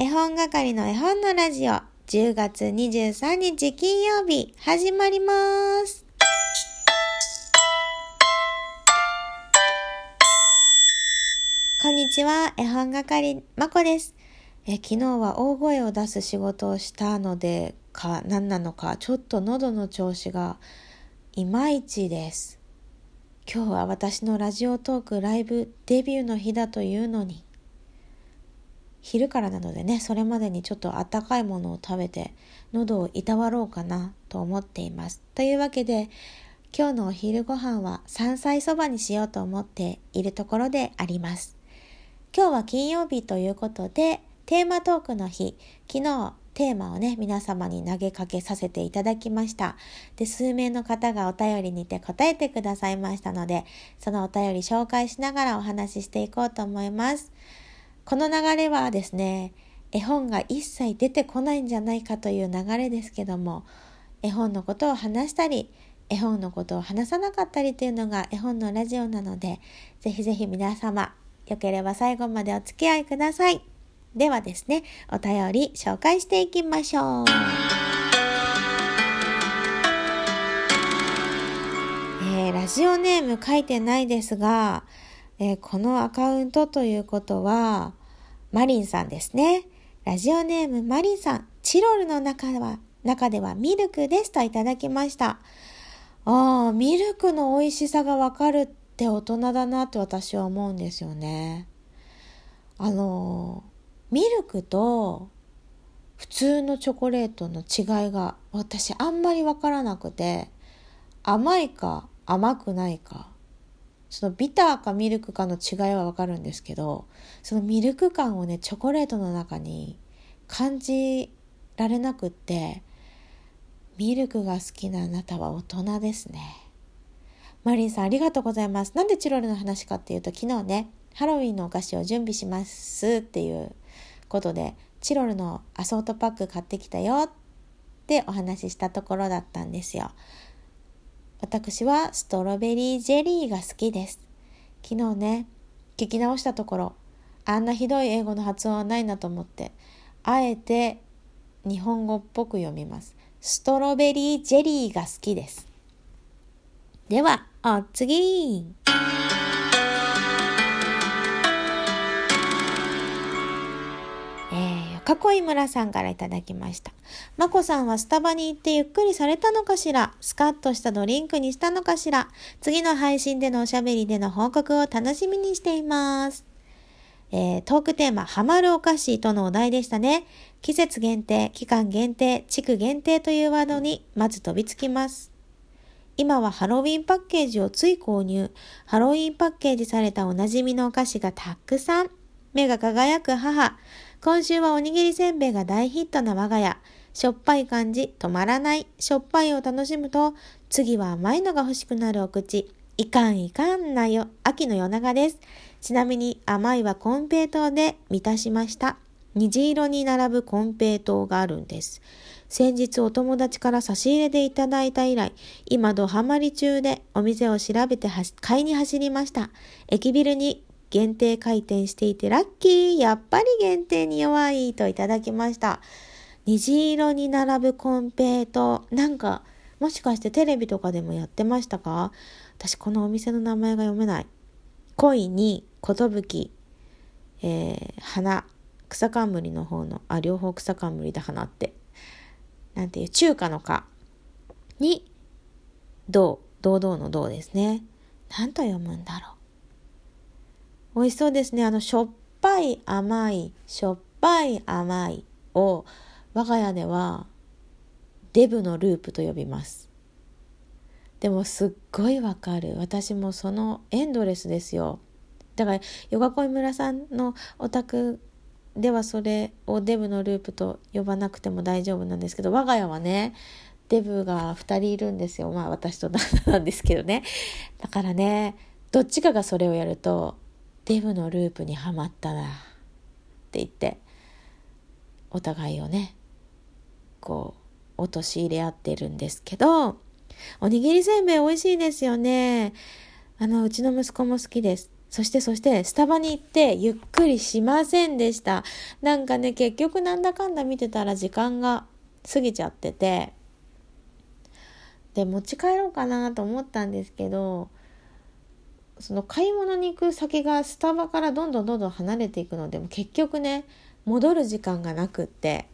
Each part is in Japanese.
絵本係の絵本のラジオ10月23日金曜日始まります。こんにちは、絵本係まこです。え昨日は大声を出す仕事をしたのでか何なのかちょっと喉の調子がいまいちです。今日は私のラジオトークライブデビューの日だというのに昼からなのでねそれまでにちょっとあったかいものを食べて喉をいたわろうかなと思っています。というわけで今日のお昼ご飯は山菜そばにしようと思っているところであります。今日は金曜日ということでテーマトークの日昨日テーマをね皆様に投げかけさせていただきました。で数名の方がお便りにて答えてくださいましたのでそのお便り紹介しながらお話ししていこうと思います。この流れはですね絵本が一切出てこないんじゃないかという流れですけども絵本のことを話したり絵本のことを話さなかったりというのが絵本のラジオなのでぜひぜひ皆様よければ最後までお付き合いください。ではですねお便り紹介していきましょう。えー、ラジオネーム書いてないですが、えー、このアカウントということはマリンさんですね。ラジオネームマリンさん、チロルの中は、中ではミルクですといただきました。ああ、ミルクの美味しさがわかるって大人だなって私は思うんですよね。あの、ミルクと普通のチョコレートの違いが私あんまりわからなくて、甘いか甘くないか。そのビターかミルクかの違いはわかるんですけど、そのミルク感をね、チョコレートの中に感じられなくって、ミルクが好きなあなたは大人ですね。マリンさんありがとうございます。なんでチロルの話かっていうと、昨日ね、ハロウィンのお菓子を準備しますっていうことで、チロルのアソートパック買ってきたよってお話ししたところだったんですよ。私はストロベリージェリーが好きです。昨日ね、聞き直したところ、あんなひどい英語の発音はないなと思って、あえて日本語っぽく読みます。ストロベリージェリーが好きです。では、お次ー、よかこい村さんからいただきました。まこさんはスタバに行ってゆっくりされたのかしら？スカッとしたドリンクにしたのかしら？次の配信でのおしゃべりでの報告を楽しみにしています。えー、トークテーマ、ハマるお菓子とのお題でしたね。季節限定、期間限定、地区限定というワードにまず飛びつきます。今はハロウィンパッケージをつい購入。ハロウィンパッケージされたおなじみのお菓子がたくさん。目が輝く母。今週はおにぎりせんべいが大ヒットな我が家。しょっぱい感じ、止まらない。しょっぱいを楽しむと、次は甘いのが欲しくなるお口。いかんいかんなよ、秋の夜長です。ちなみに甘いはコンペイトーで満たしました。虹色に並ぶコンペイトーがあるんです。先日お友達から差し入れでいただいた以来、今ドハマり中でお店を調べて買いに走りました。駅ビルに限定開店していてラッキーやっぱり限定に弱いといただきました。虹色に並ぶコンペイト。なんか、もしかしてテレビとかでもやってましたか？私このお店の名前が読めない。恋に、ことぶき、えー、花、草冠の方の、あ、両方草冠だ花って。なんていう、中華の花に、銅、堂々の銅ですね。なんと読むんだろう。美味しそうですね。あの、しょっぱい甘い、しょっぱい甘いを、我が家では、デブのループと呼びます。でもすっごいわかる。私もそのエンドレスですよ。だから、ヨガコイ村さんのお宅ではそれをデブのループと呼ばなくても大丈夫なんですけど、我が家はね、デブが2人いるんですよ。まあ私と旦那なんですけどね。だからね、どっちかがそれをやると、デブのループにはまったなって言って、お互いをね、こう、陥れ合ってるんですけど、おにぎりせんべい美味しいですよね。あの、うちの息子も好きです。そしてそしてスタバに行ってゆっくりしませんでした。なんかね、結局なんだかんだ見てたら時間が過ぎちゃってて、で、持ち帰ろうかなと思ったんですけど、その買い物に行く先がスタバからどんどんどんどん離れていくのでも結局ね戻る時間がなくって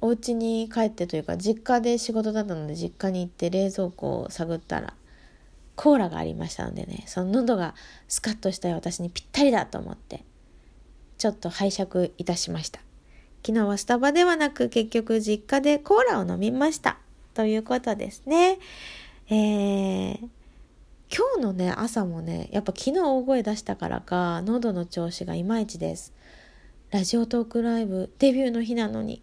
お家に帰ってというか実家で仕事だったので実家に行って冷蔵庫を探ったらコーラがありましたのでねその喉がスカッとしたい私にぴったりだと思ってちょっと拝借いたしました。昨日はスタバではなく結局実家でコーラを飲みました。ということですね。えー今日のね朝もねやっぱ昨日大声出したからか喉の調子がいまいちです。ラジオトークライブデビューの日なのに。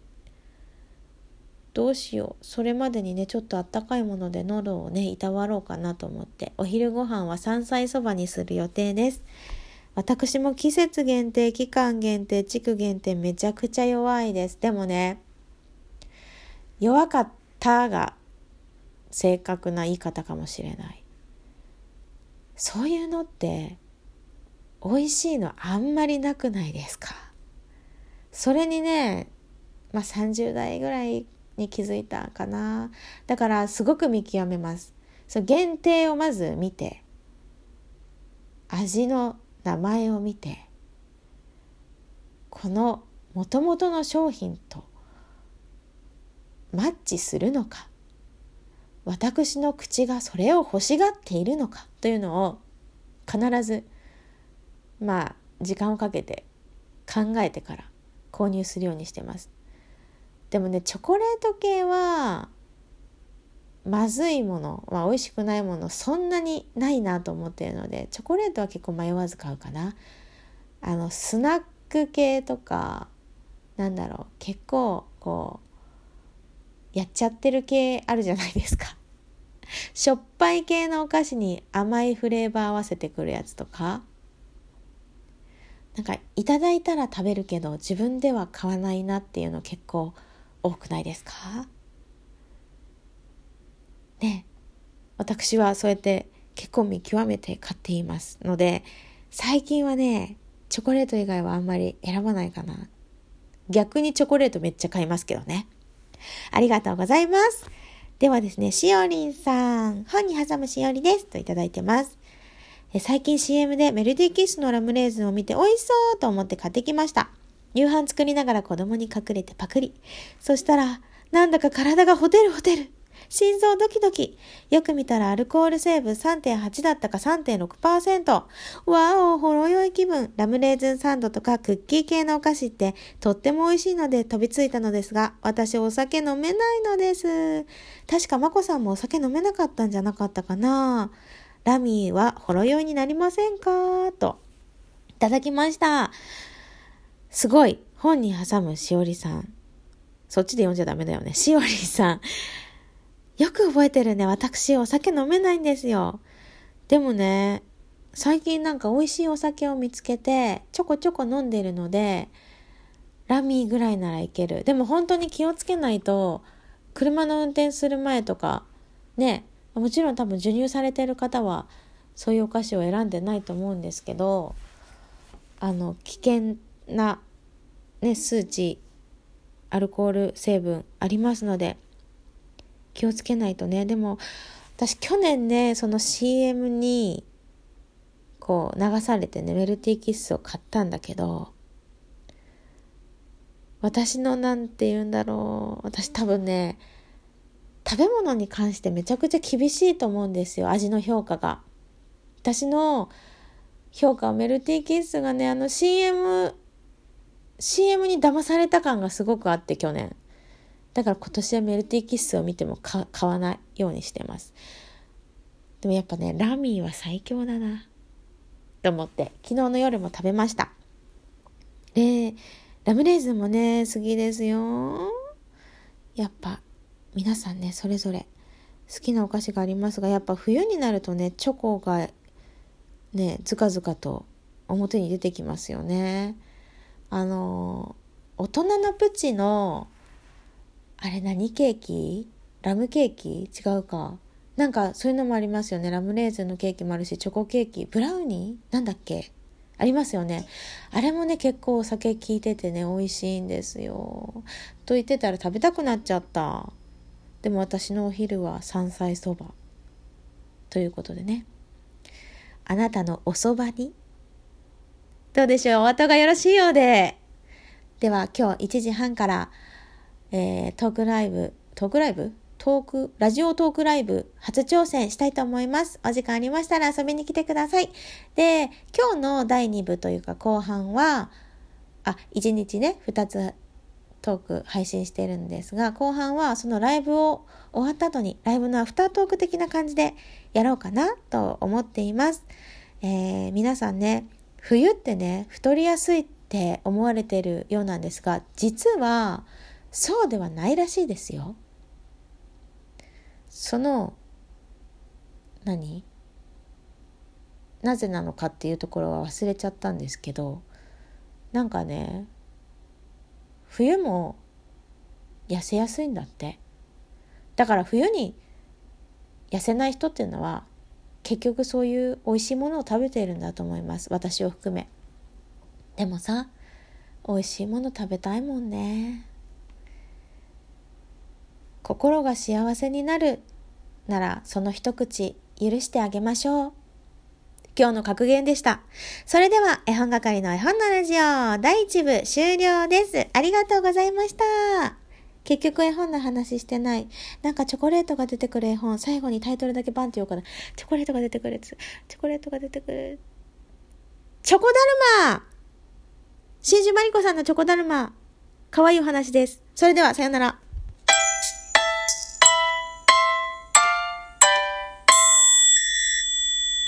どうしよう。それまでにねちょっとあったかいもので喉をねいたわろうかなと思って。お昼ご飯は山菜そばにする予定です。私も季節限定期間限定地区限定めちゃくちゃ弱いです。でもね弱かったが正確な言い方かもしれない。そういうのって美味しいのあんまりなくないですか？それにね、まあ、30代ぐらいに気づいたかな。だからすごく見極めます。そ限定をまず見て味の名前を見てこのもともとの商品とマッチするのか私の口がそれを欲しがっているのかというのを必ずまあ時間をかけて考えてから購入するようにしてます。でもねチョコレート系はまずいもの、まあ、美味しくないものそんなにないなと思っているのでチョコレートは結構迷わず買うかな。あのスナック系とかなんだろう結構こうやっちゃってる系あるじゃないですか。しょっぱい系のお菓子に甘いフレーバー合わせてくるやつとか。なんかいただいたら食べるけど自分では買わないなっていうの結構多くないですか？ね。私はそうやって結構見極めて買っていますので最近はねチョコレート以外はあんまり選ばないかな。逆にチョコレートめっちゃ買いますけどね。ありがとうございますではですね、しおりんさん、本に挟むしおりです。といただいてます。最近 CM でメルディキッスのラムレーズンを見て美味しそうと思って買ってきました。夕飯作りながら子供に隠れてパクリ。そしたら、なんだか体がホテルホテル。心臓ドキドキ。よく見たらアルコール成分3.8だったか3.6%。わお、ほろ酔い気分。ラムレーズンサンドとかクッキー系のお菓子ってとっても美味しいので飛びついたのですが、私お酒飲めないのです。確かまこさんもお酒飲めなかったんじゃなかったかな。ラミーはほろ酔いになりませんか？と。いただきました。すごい。本に挟むしおりさん。そっちで読んじゃダメだよね。しおりさん。よく覚えてるね。私、お酒飲めないんですよ。でもね、最近なんか美味しいお酒を見つけて、ちょこちょこ飲んでるので、ラミーぐらいならいける。でも本当に気をつけないと、車の運転する前とか、ね、もちろん多分授乳されてる方は、そういうお菓子を選んでないと思うんですけど、あの、危険な、ね、数値、アルコール成分ありますので、気をつけないとね。でも、私去年ね、その CM に、こう流されてね、メルティーキッスを買ったんだけど、私のなんて言うんだろう。私多分ね、食べ物に関してめちゃくちゃ厳しいと思うんですよ。味の評価が。私の評価はメルティーキッスがね、あの CM、CM に騙された感がすごくあって去年。だから今年はメルティーキッスを見ても買わないようにしてます。でもやっぱね、ラミーは最強だな。と思って、昨日の夜も食べました。で、ラムレーズンもね、好きですよ。やっぱ、皆さんね、それぞれ好きなお菓子がありますが、やっぱ冬になるとね、チョコがね、ずかずかと表に出てきますよね。あの、大人のプチのあれ何ケーキ？ラムケーキ？違うか。なんかそういうのもありますよね。ラムレーズンのケーキもあるし、チョコケーキ、ブラウニー？なんだっけ？ありますよね。あれもね、結構お酒効いててね、美味しいんですよ。と言ってたら食べたくなっちゃった。でも私のお昼は山菜そば。ということでね。あなたのおそばに？どうでしょう？お後がよろしいようで。では今日1時半から、えー、トークライブ、トークライブ？トーク、ラジオトークライブ？初挑戦したいと思います。お時間ありましたら遊びに来てください。で、今日の第2部というか後半は、あ、1日ね、2つトーク配信してるんですが、後半はそのライブを終わった後に、ライブのアフタートーク的な感じでやろうかなと思っています。えー、皆さんね、冬ってね、太りやすいって思われてるようなんですが、実はそうではないらしいですよ。その何？なぜなのかっていうところは忘れちゃったんですけどなんかね冬も痩せやすいんだって。だから冬に痩せない人っていうのは結局そういう美味しいものを食べているんだと思います。私を含め。でもさ美味しいもの食べたいもんね。心が幸せになるならその一口許してあげましょう。今日の格言でした。それでは絵本係の絵本のラジオ第1部終了です。ありがとうございました。結局絵本の話してない。なんかチョコレートが出てくる絵本、最後にタイトルだけバンって言おうかな。チョコレートが出てくるやつ。チョコレートが出てくる。チョコダルマ真珠マリコさんのチョコダルマ。かわいいお話です。それでは、さよなら。